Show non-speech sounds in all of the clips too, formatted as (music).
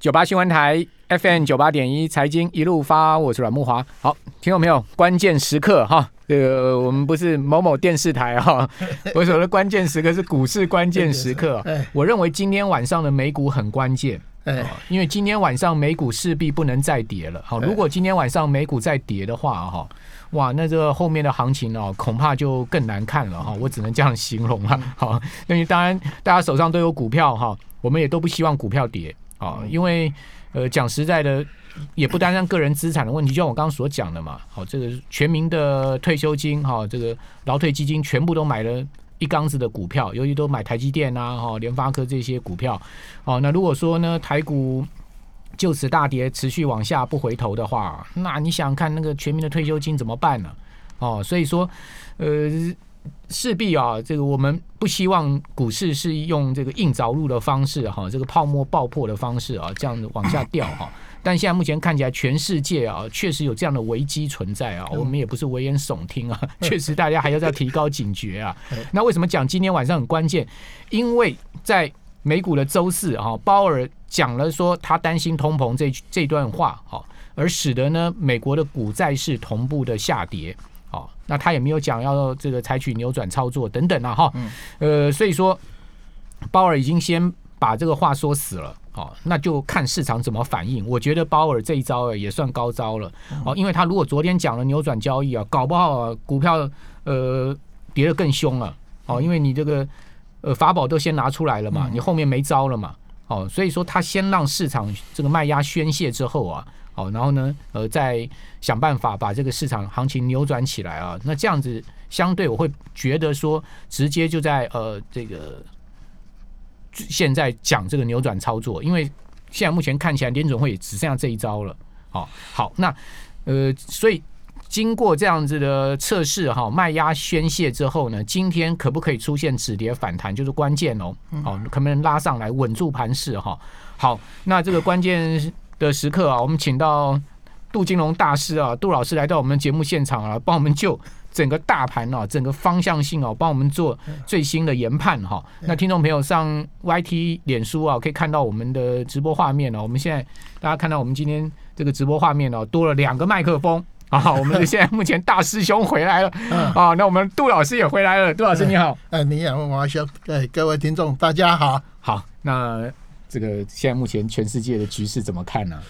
九八新闻台 FM 九八点一财经一路发，我是阮木华。好，听到没有，关键时刻哈，这个我们不是某某电视台哈，(laughs) 我说的关键时刻是股市关键时刻。(laughs) 哎我认为今天晚上的美股很关键。哎，因为今天晚上美股势必不能再跌了。好，如果今天晚上美股再跌的话，哈，哇，那这个后面的行情哦，恐怕就更难看了哈。我只能这样形容了。好，因为当然大家手上都有股票哈，我们也都不希望股票跌啊，因为呃讲实在的，也不单单个人资产的问题，就像我刚刚所讲的嘛。好，这个全民的退休金哈，这个劳退基金全部都买了。一缸子的股票，尤其都买台积电啊、哈联发科这些股票，哦，那如果说呢台股就此大跌，持续往下不回头的话，那你想想看，那个全民的退休金怎么办呢？哦，所以说，呃，势必啊，这个我们不希望股市是用这个硬着陆的方式哈，这个泡沫爆破的方式啊，这样子往下掉哈。但现在目前看起来，全世界啊，确实有这样的危机存在啊。我们也不是危言耸听啊，确实大家还要再提高警觉啊。那为什么讲今天晚上很关键？因为在美股的周四啊，鲍尔讲了说他担心通膨这这段话哈，而使得呢美国的股债市同步的下跌。好，那他也没有讲要这个采取扭转操作等等啊哈。呃，所以说鲍尔已经先把这个话说死了。哦，那就看市场怎么反应。我觉得鲍尔这一招也算高招了。哦，因为他如果昨天讲了扭转交易啊，搞不好啊股票呃跌得更凶了。哦，因为你这个呃法宝都先拿出来了嘛，你后面没招了嘛。哦，所以说他先让市场这个卖压宣泄之后啊，好，然后呢呃再想办法把这个市场行情扭转起来啊。那这样子相对我会觉得说，直接就在呃这个。现在讲这个扭转操作，因为现在目前看起来联总会也只剩下这一招了。好，好，那呃，所以经过这样子的测试哈，卖压宣泄之后呢，今天可不可以出现止跌反弹，就是关键哦。好，可不能拉上来稳住盘势哈？好，那这个关键的时刻啊，我们请到杜金龙大师啊，杜老师来到我们节目现场啊，帮我们就。整个大盘啊，整个方向性哦，帮我们做最新的研判哈。那听众朋友上 YT 脸书啊，可以看到我们的直播画面哦。我们现在大家看到我们今天这个直播画面哦，多了两个麦克风啊。我们 (laughs) 现在目前大师兄回来了啊，那我们杜老师也回来了。杜老师你好，哎，你好，王兄，哎，各位听众大家好。好，那这个现在目前全世界的局势怎么看呢？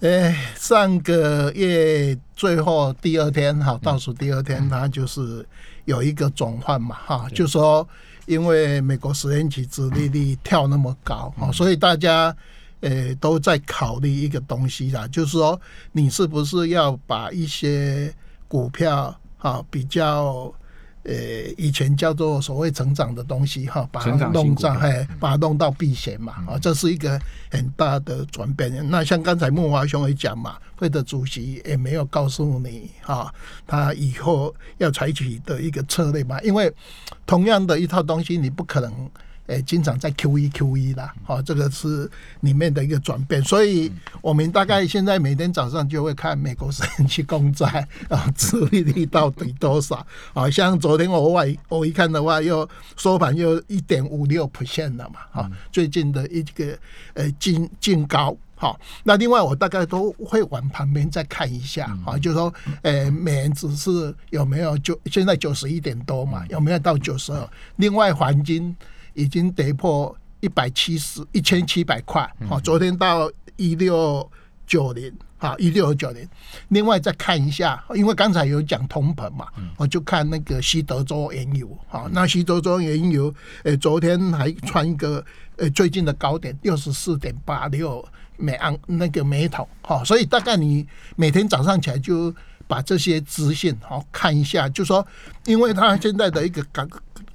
哎，上个月最后第二天哈，倒数第二天，它就是有一个转换嘛哈，就说因为美国十年期殖利率跳那么高哈，所以大家呃都在考虑一个东西啦，就是说你是不是要把一些股票哈比较。呃，以前叫做所谓成长的东西哈，把它弄上，嘿，把它弄到避险嘛，啊，这是一个很大的转变。那像刚才木华兄也讲嘛，会的主席也没有告诉你哈，他以后要采取的一个策略嘛，因为同样的一套东西，你不可能。诶，经常在 Q 一 Q 一啦，好，这个是里面的一个转变，所以我们大概现在每天早上就会看美国十年期公债啊，殖利率到底多少？好像昨天我外我一看的话，又收盘又一点五六 percent 了嘛，哈，最近的一个呃进进高，好，那另外我大概都会往旁边再看一下，啊，就是说呃美元指数有没有就现在九十一点多嘛，有没有到九十二？另外黄金。已经跌破一百七十一千七百块，好，昨天到一六九零，好，一六九零。另外再看一下，因为刚才有讲通膨嘛，我就看那个西德州原油，好，那西德州原油，诶，昨天还穿一个呃最近的高点六十四点八六每盎那个每桶，好，所以大概你每天早上起来就把这些资讯好看一下，就说，因为它现在的一个改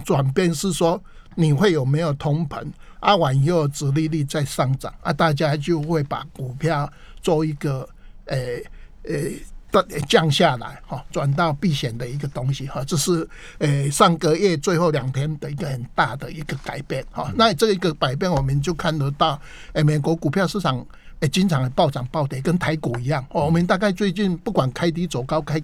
转变是说。你会有没有通膨？啊，完以后，殖利率在上涨，啊，大家就会把股票做一个，诶诶，的降下来哈，转到避险的一个东西哈，这是呃上个月最后两天的一个很大的一个改变哈。那这一个改变，我们就看得到，诶，美国股票市场。诶，经常暴涨暴跌，跟台股一样。我们大概最近不管开低走高，开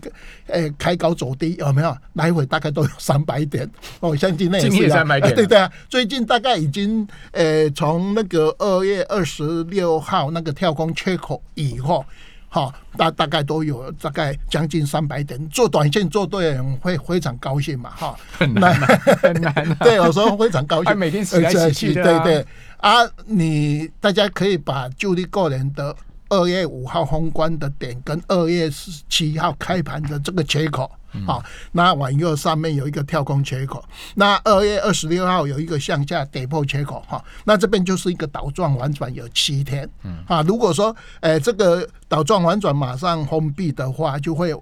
诶开高走低，有没有来回大概都有三百点？哦，像今天也是三百点。(laughs) 对对啊，最近大概已经呃，从那个二月二十六号那个跳空缺口以后，哈，大大概都有大概将近三百点。做短线做对人会非常高兴嘛，哈，很难很难。(laughs) 对，有时候非常高兴，每天起来起去的。对对。啊，你大家可以把就你个人的二月五号封关的点跟二月十七号开盘的这个缺口，好，那往右上面有一个跳空缺口，那二月二十六号有一个向下跌破缺口，哈，那这边就是一个倒状反转有七天，嗯，啊，如果说，呃，这个倒状反转马上封闭的话，就会，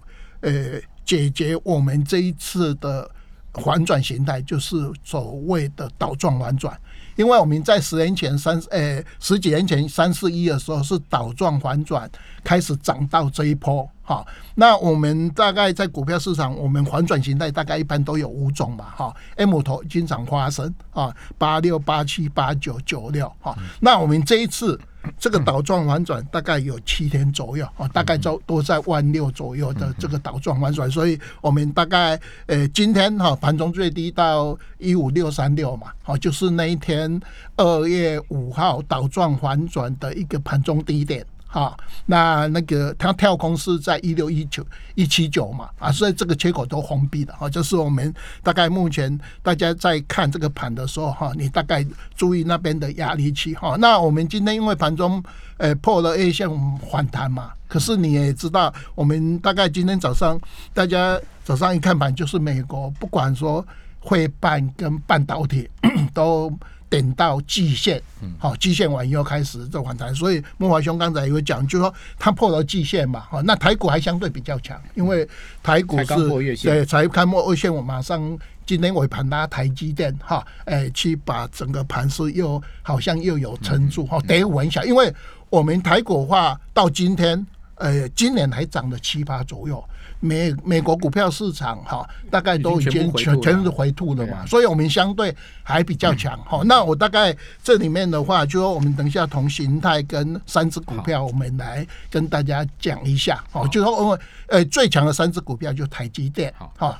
呃，解决我们这一次的反转形态，就是所谓的倒状反转。因为我们在十年前三诶十几年前三四一的时候是倒状反转开始涨到这一波哈，那我们大概在股票市场，我们反转形态大概一般都有五种嘛哈，M 头经常发生啊，八六八七八九九六哈，那我们这一次。这个倒状反转大概有七天左右啊，大概都都在万六左右的这个倒状反转，所以我们大概呃今天哈盘中最低到一五六三六嘛，好就是那一天二月五号倒状反转的一个盘中低点。好，那那个它跳空是在一六一九一七九嘛，啊，所以这个缺口都封闭的啊，就是我们大概目前大家在看这个盘的时候哈，你大概注意那边的压力区哈。那我们今天因为盘中呃破了 A 线反弹嘛，可是你也知道，我们大概今天早上大家早上一看盘就是美国，不管说会办跟半导体 (coughs) 都。点到季线，好，季线完以后开始做反弹，所以莫华兄刚才有讲，就是说他破了季线嘛，好，那台股还相对比较强，因为台股是对才开末二线，我马上今天尾盘拉台积电哈，哎，去把整个盘势又好像又有撑住哈，得稳一下，因为我们台股话到今天，呃，今年还涨了七八左右。美美国股票市场哈，大概都已经全全是回吐了嘛，所以我们相对还比较强哈。那我大概这里面的话，就说我们等一下同形态跟三只股票，我们来跟大家讲一下哦。就说我们呃最强的三只股票就台积电好。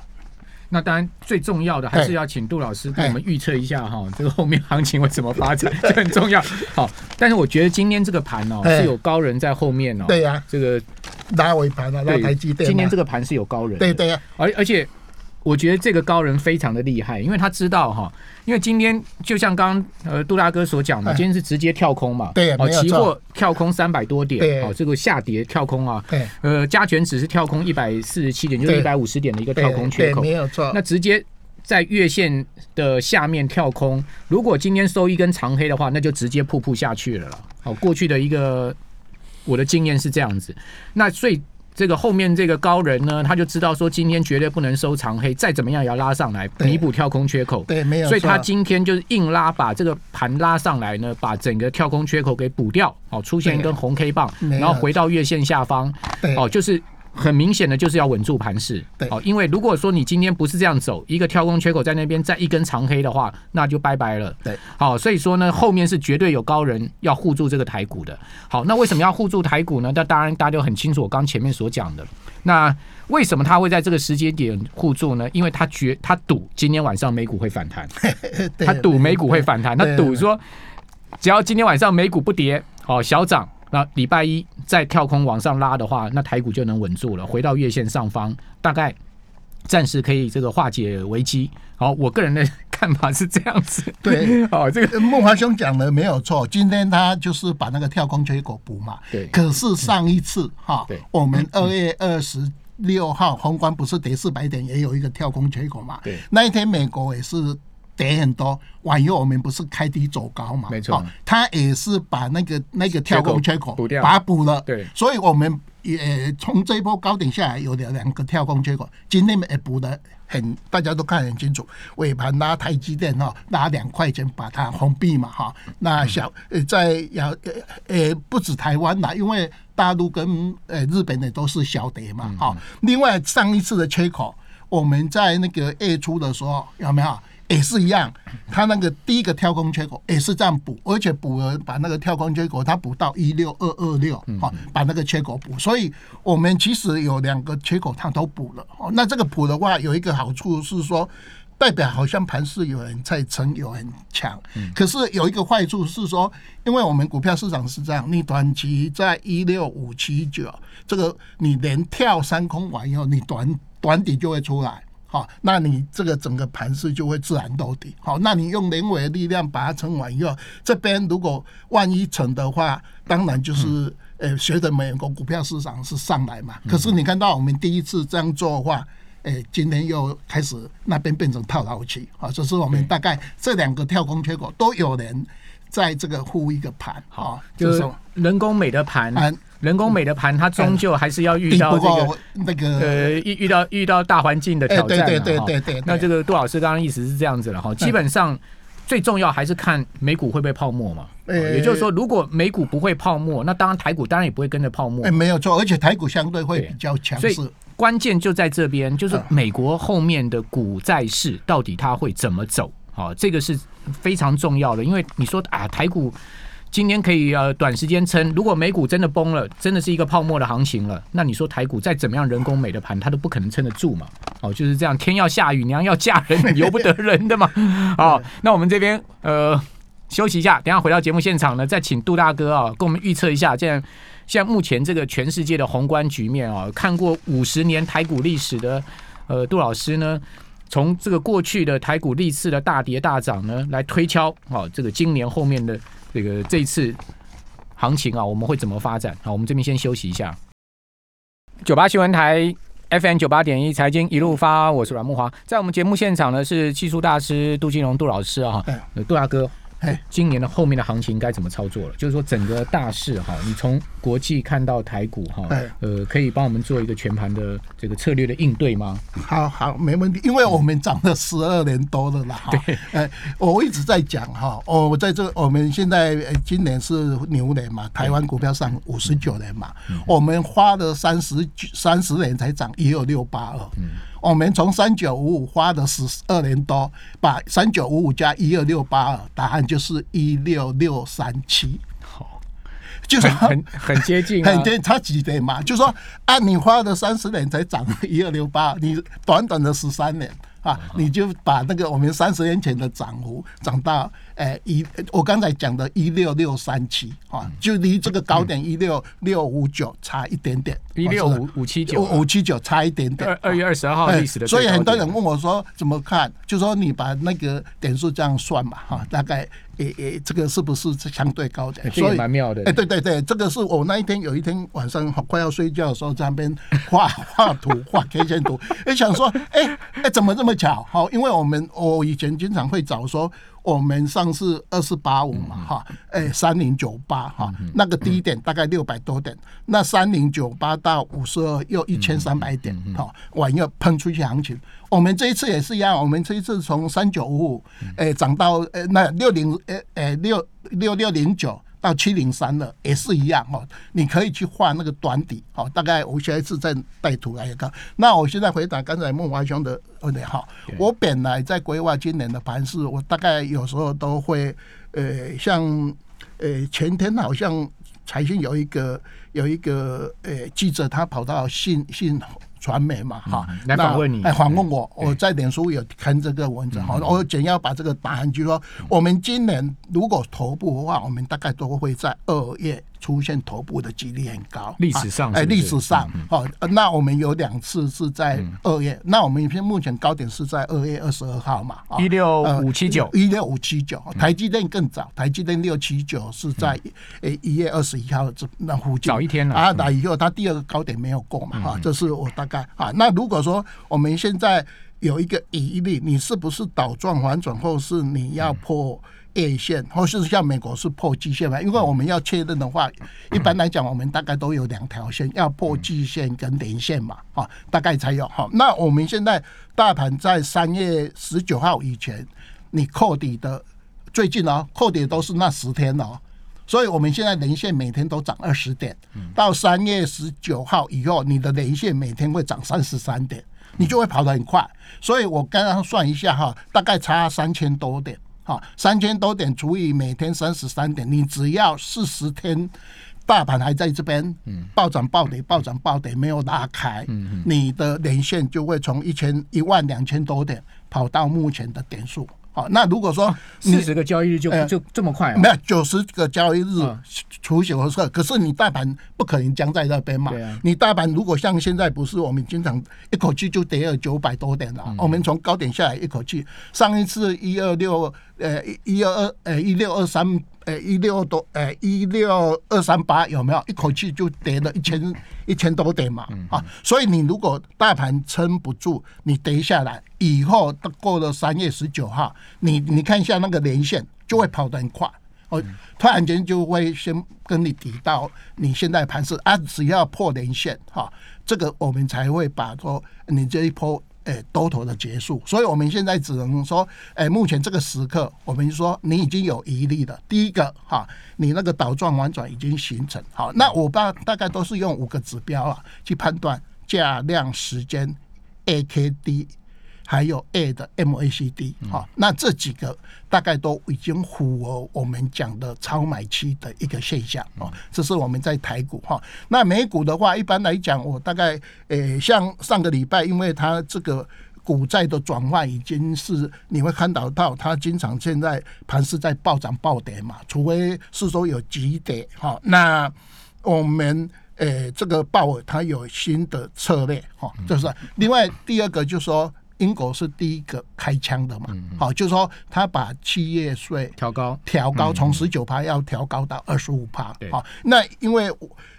那当然，最重要的还是要请杜老师给我们预测一下哈，这个后面行情会怎么发展，这很重要。好，但是我觉得今天这个盘哦，是有高人在后面哦。对呀，这个拉尾盘啊，拉台积电。今天这个盘是有高人。对对呀，而而且。我觉得这个高人非常的厉害，因为他知道哈，因为今天就像刚刚呃杜大哥所讲的，今天是直接跳空嘛，对，哦，期货跳空三百多点，哦，这个下跌跳空啊，对，呃，加权只是跳空一百四十七点，就是一百五十点的一个跳空缺口，没有错。那直接在月线的下面跳空，如果今天收一根长黑的话，那就直接瀑布下去了了。好，过去的一个我的经验是这样子，那所以。这个后面这个高人呢，他就知道说今天绝对不能收长黑，再怎么样也要拉上来弥补跳空缺口。对，没有。所以他今天就是硬拉，把这个盘拉上来呢，把整个跳空缺口给补掉。哦，出现一根红 K 棒，然后回到月线下方。哦，就是。很明显的就是要稳住盘势，好，因为如果说你今天不是这样走，一个跳空缺口在那边再一根长黑的话，那就拜拜了。对，好，所以说呢，后面是绝对有高人要护住这个台股的。好，那为什么要护住台股呢？那当然大家都很清楚，我刚前面所讲的。那为什么他会在这个时间点护住呢？因为他觉他赌今天晚上美股会反弹，(laughs) 他赌美股会反弹，他赌说只要今天晚上美股不跌，好小涨。那礼拜一再跳空往上拉的话，那台股就能稳住了，回到月线上方，大概暂时可以这个化解危机。好，我个人的看法是这样子。对，(laughs) 好，这个孟华兄讲的没有错。今天他就是把那个跳空缺口补嘛。对。可是上一次哈，我们二月二十六号宏观不是跌四百点，也有一个跳空缺口嘛。对。那一天美国也是。跌很多，完以后我们不是开低走高嘛？没错，它也是把那个那个跳空缺口把它补了。对，所以我们也从这一波高点下来有两两个跳空缺口，今天也补的很，大家都看很清楚。尾盘拉台积电哈，拉两块钱把它封闭嘛哈。那小呃在要呃不止台湾啦，因为大陆跟呃日本的都是小跌嘛哈。另外上一次的缺口。我们在那个月初的时候有没有也是一样？它那个第一个跳空缺口也是这样补，而且补了把那个跳空缺口它补到一六二二六，哈，把那个缺口补。所以我们其实有两个缺口它都补了。哦，那这个补的话有一个好处是说，代表好像盘是有人在撑，有人强。可是有一个坏处是说，因为我们股票市场是这样，你短期在一六五七九，这个你连跳三空完以后，你短。短底就会出来，好，那你这个整个盘势就会自然兜底，好，那你用人为的力量把它撑完以后，这边如果万一成的话，当然就是呃，随着美国股票市场是上来嘛。可是你看到我们第一次这样做的话，诶，今天又开始那边变成套牢期，好，这是我们大概这两个跳空缺口都有人在这个护一个盘，好，就是人工美的盘。人工美的盘，它终究还是要遇到这个那个呃遇遇到遇到大环境的挑战对对对对那这个杜老师刚刚意思是这样子了哈，基本上最重要还是看美股会不会泡沫嘛。也就是说，如果美股不会泡沫，那当然台股当然也不会跟着泡沫。哎，没有错，而且台股相对会比较强势。关键就在这边，就是美国后面的股债市到底它会怎么走？好，这个是非常重要的，因为你说啊，台股。今天可以呃短时间撑，如果美股真的崩了，真的是一个泡沫的行情了，那你说台股再怎么样人工美的盘，它都不可能撑得住嘛？哦，就是这样，天要下雨，娘要嫁人，由不得人的嘛。(laughs) 哦，那我们这边呃休息一下，等下回到节目现场呢，再请杜大哥啊，跟我们预测一下，现在现在目前这个全世界的宏观局面啊，看过五十年台股历史的呃杜老师呢，从这个过去的台股历次的大跌大涨呢，来推敲哦，这个今年后面的。这个这一次行情啊，我们会怎么发展？好，我们这边先休息一下。九八新闻台 FM 九八点一财经一路发，我是阮木华，在我们节目现场呢是技术大师杜金龙杜老师啊，杜大哥。哎，今年的后面的行情该怎么操作了？就是说整个大势哈，你从国际看到台股哈，呃，可以帮我们做一个全盘的这个策略的应对吗？好好，没问题，因为我们涨了十二年多了啦。对，哎，我一直在讲哈，哦，我在这，我们现在今年是牛年嘛，台湾股票上五十九年嘛，我们花了三十三十年才涨一二六八二。我们从三九五五花了十二年多，把三九五五加一二六八二，答案就是一六六三七。好，就是很 (laughs) 很接近，很接近差几点嘛？就说按你花了三十年才涨一二六八，你短短的十三年。啊，你就把那个我们三十年前的涨幅涨到，诶一，我刚才讲的一六六三七啊，就离这个高点一六六五九差一点点，一六五五七九五七九差一点点。二二月二十二号历史的，所以很多人问我说怎么看？就说你把那个点数这样算嘛，哈，大概。诶诶，这个是不是相对高点？所以蛮妙的。哎，对对对，这个是我那一天有一天晚上快要睡觉的时候，在那边画 (laughs) 画图、画 K 线图，哎，想说，哎哎，怎么这么巧？好，因为我们我以前经常会找说。我们上次二四八五嘛，哈，哎，三零九八哈，那个低点大概六百多点，那三零九八到五十二又一千三百点，哈，往又喷出去行情。我们这一次也是一样，我们这一次从三九五五，哎，涨到呃那六零，哎哎六六六零九。到七零三了，也是一样哦。你可以去画那个短底，好，大概我下一次再带图来看。那我现在回答刚才孟华兄的问题哈。我本来在规划今年的盘势，我大概有时候都会，呃，像呃前天好像财讯有一个有一个呃记者，他跑到信信。传媒嘛，哈，来访问你，来访问我，我在脸书有看这个文章，好，我简要把这个答案，就说我们今年如果头部的话，我们大概都会在二月。出现头部的几率很高，历史上哎，历史上哦，那我们有两次是在二月，那我们现目前高点是在二月二十二号嘛，一六五七九，一六五七九，台积电更早，台积电六七九是在诶一月二十一号这那附近，早一天了。啊，那以后它第二个高点没有过嘛，哈，这是我大概啊。那如果说我们现在有一个疑虑，你是不是倒转反转，或是你要破叶线，或是像美国是破季线嘛？因为我们要确认的话，一般来讲，我们大概都有两条线，要破季线跟连线嘛，啊，大概才有哈。那我们现在大盘在三月十九号以前，你扣底的最近哦，扣底都是那十天哦。所以我们现在连线每天都涨二十点，到三月十九号以后，你的连线每天会涨三十三点，你就会跑得很快。所以我刚刚算一下哈，大概差三千多点，哈，三千多点除以每天三十三点，你只要四十天，大盘还在这边，暴涨暴跌，暴涨暴跌，没有拉开，你的连线就会从一千一万两千多点跑到目前的点数。好，那如果说四十个交易日就就这么快？没有九十个交易日除九十个，可是你大盘不可能僵在那边嘛？你大盘如果像现在不是，我们经常一口气就跌了九百多点了。我们从高点下来一口气，上一次一二六呃一二二呃一六二三。呃，一六多，呃，一六二三八有没有一口气就跌了一千一千多点嘛？啊，所以你如果大盘撑不住，你跌下来以后，过了三月十九号，你你看一下那个连线就会跑得很快，哦，突然间就会先跟你提到你现在盘势啊，只要破连线哈，这个我们才会把说你这一波。诶，多头的结束，所以我们现在只能说，诶，目前这个时刻，我们说你已经有疑虑了。第一个哈，你那个倒转反转已经形成，好，那我大大概都是用五个指标啊去判断价量时间 A K D。还有 A 的 MACD 哈，那这几个大概都已经符合我们讲的超买期的一个现象哦。这是我们在台股哈，那美股的话，一般来讲，我大概诶，像上个礼拜，因为它这个股债的转换已经是你会看到到，它经常现在盘是在暴涨暴跌嘛，除非是说有急跌哈。那我们诶，这个鲍尔他有新的策略哈，就是另外第二个就是说。英国是第一个开枪的嘛？好，就是说他把企业税调高，调高从十九趴要调高到二十五趴。好，那因为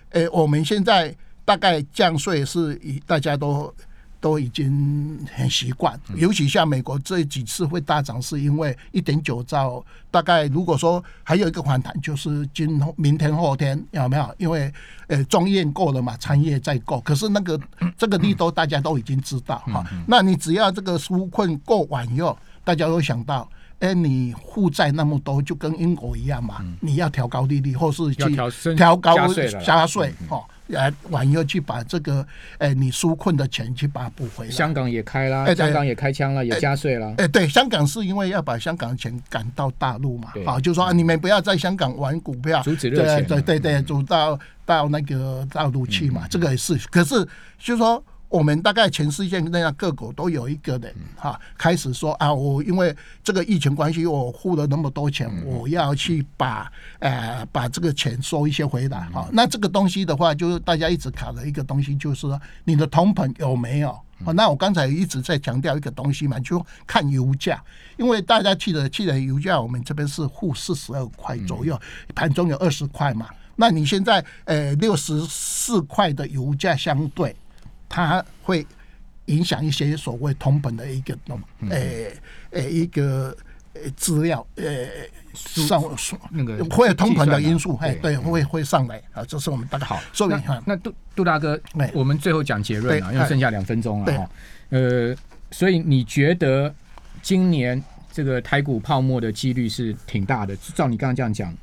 呃，我们现在大概降税是以大家都。都已经很习惯，尤其像美国这几次会大涨，是因为一点九兆。大概如果说还有一个反弹，就是今明天后天有没有？因为呃，中业够了嘛，产业再够。可是那个这个利多大家都已经知道哈。那你只要这个纾困够完以后，大家都想到，哎，你负债那么多，就跟英国一样嘛，你要调高利率，或是去调高加税哦。来，往后去把这个，哎，你纾困的钱去把它补回来。香港也开了，香港也开枪了，也加税了。哎，对，香港是因为要把香港的钱赶到大陆嘛，好，就说你们不要在香港玩股票，阻止热钱，对对对，走到到那个大陆去嘛，这个也是。可是就说。我们大概全世界那样各国都有一个人哈，开始说啊，我因为这个疫情关系，我付了那么多钱，我要去把呃把这个钱收一些回来哈。那这个东西的话，就是大家一直卡的一个东西，就是说你的同朋有没有？那我刚才一直在强调一个东西嘛，就看油价，因为大家记得记得油价，我们这边是负四十二块左右，盘中有二十块嘛。那你现在呃六十四块的油价相对。它会影响一些所谓通本的一个那么诶诶一个呃资料诶上那个会有通膨的因素，哎对会会上来啊，这是我们大概好说明哈。那杜杜大哥，我们最后讲结论啊，因为剩下两分钟了哈。呃，所以你觉得今年这个台股泡沫的几率是挺大的？照你刚刚这样讲。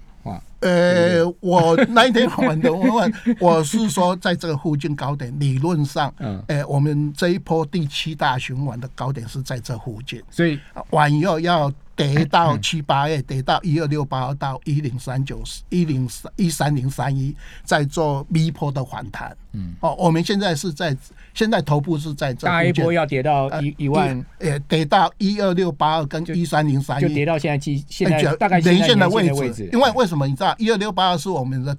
呃，我那一天问的问，我是说在这个附近高点，理论上，嗯，呃，我们这一波第七大循环的高点是在这附近，所以晚以后要。跌到七八月，跌到一二六八到一零三九一零三一三零三一，在做 V 波的反弹。嗯，哦，我们现在是在现在头部是在这大一波要跌到一一万，呃，跌到一二六八二跟一三零三一，就跌到现在基现在大概连线的位置。因为为什么你知道一二六八二是我们的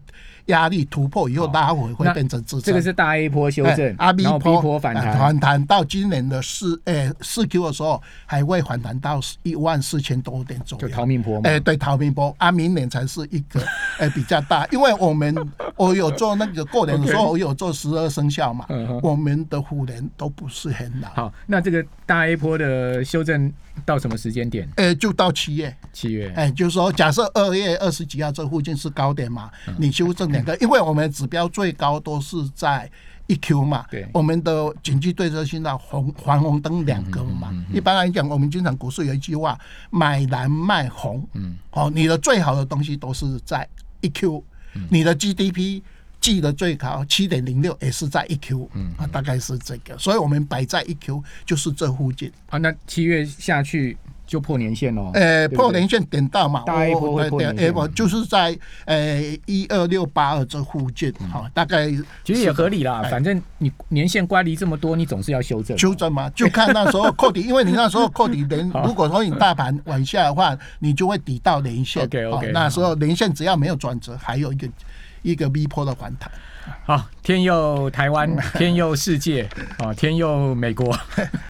压力突破以后拉回会变成支撑。这个是大 A 波修正，阿 B 波反弹，反弹到今年的四诶四 Q 的时候还会反弹到一万四千多点左右，就逃命波嘛。哎，对，逃命波。啊，明年才是一个诶比较大，(laughs) 因为我们我有做那个过年的时候，我有做十二生肖嘛，我们的虎年都不是很老。好，那这个大 A 波的修正到什么时间点？呃，就到七月，七月，哎，就是说，假设二月二十几号这附近是高点嘛，你修正两个，(laughs) 因为我们指标最高都是在一 Q 嘛，对，我们的经济对策性的红黄红灯两个嘛，一般来讲，我们经常股市有一句话，买蓝卖红，嗯，哦，你的最好的东西都是在一 Q，你的 GDP 记得最高七点零六也是在一 Q，嗯，啊，大概是这个，所以我们摆在一 Q 就是这附近，啊，那七月下去。就破年线喽，呃，破年线点到嘛，大一波会破年线，就是在呃一二六八二这附近，哈，大概其实也合理啦，反正你年线乖离这么多，你总是要修正，修正嘛，就看那时候扣底，因为你那时候扣底连，(laughs) 如果说你大盘往下的话，你就会抵到连线，OK OK，那时候连线只要没有转折，还有一个一个 V 波的反弹，好，天佑台湾，(laughs) 天佑世界，啊，天佑美国。